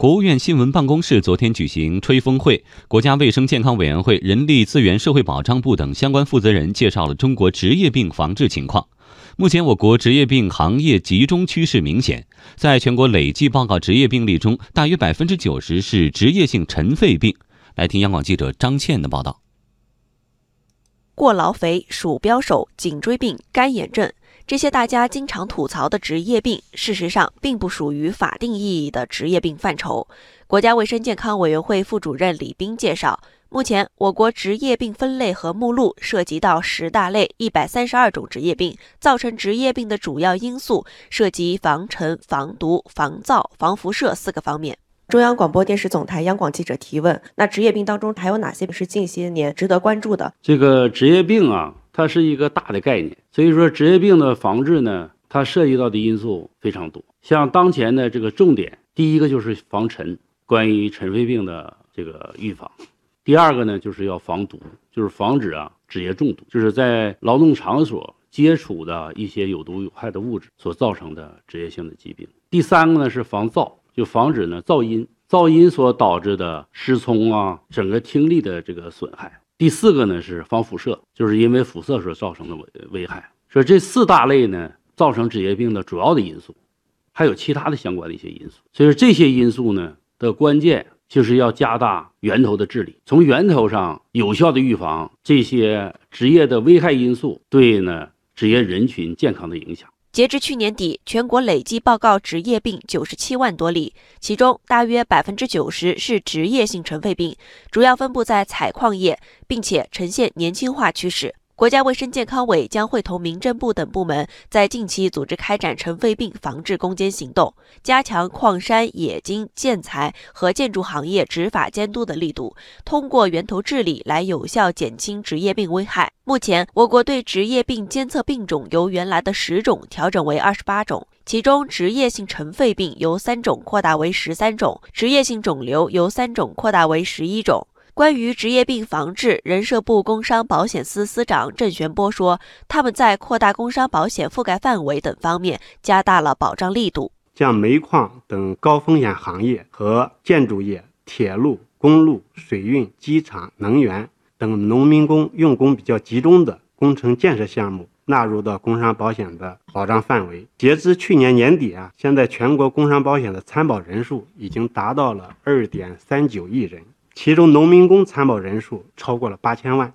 国务院新闻办公室昨天举行吹风会，国家卫生健康委员会、人力资源社会保障部等相关负责人介绍了中国职业病防治情况。目前，我国职业病行业集中趋势明显，在全国累计报告职业病例中，大约百分之九十是职业性尘肺病。来听央广记者张倩的报道。过劳肥、鼠标手、颈椎病、干眼症。这些大家经常吐槽的职业病，事实上并不属于法定意义的职业病范畴。国家卫生健康委员会副主任李斌介绍，目前我国职业病分类和目录涉及到十大类一百三十二种职业病，造成职业病的主要因素涉及防尘、防毒、防噪、防辐射四个方面。中央广播电视总台央广记者提问：那职业病当中还有哪些是近些年值得关注的？这个职业病啊。它是一个大的概念，所以说职业病的防治呢，它涉及到的因素非常多。像当前的这个重点，第一个就是防尘，关于尘肺病的这个预防；第二个呢，就是要防毒，就是防止啊职业中毒，就是在劳动场所接触的一些有毒有害的物质所造成的职业性的疾病；第三个呢是防噪，就防止呢噪音，噪音所导致的失聪啊，整个听力的这个损害。第四个呢是防辐射，就是因为辐射所造成的危危害。所以这四大类呢，造成职业病的主要的因素，还有其他的相关的一些因素。所以说这些因素呢的关键就是要加大源头的治理，从源头上有效的预防这些职业的危害因素对呢职业人群健康的影响。截至去年底，全国累计报告职业病九十七万多例，其中大约百分之九十是职业性尘肺病，主要分布在采矿业，并且呈现年轻化趋势。国家卫生健康委将会同民政部等部门在近期组织开展尘肺病防治攻坚行动，加强矿山、冶金、建材和建筑行业执法监督的力度，通过源头治理来有效减轻职业病危害。目前，我国对职业病监测病种由原来的十种调整为二十八种，其中职业性尘肺病由三种扩大为十三种，职业性肿瘤由三种扩大为十一种。关于职业病防治，人社部工伤保险司司长郑玄波说，他们在扩大工伤保险覆盖范围等方面加大了保障力度，将煤矿等高风险行业和建筑业、铁路、公路、水运、机场、能源等农民工用工比较集中的工程建设项目纳入到工伤保险的保障范围。截至去年年底啊，现在全国工伤保险的参保人数已经达到了二点三九亿人。其中，农民工参保人数超过了八千万。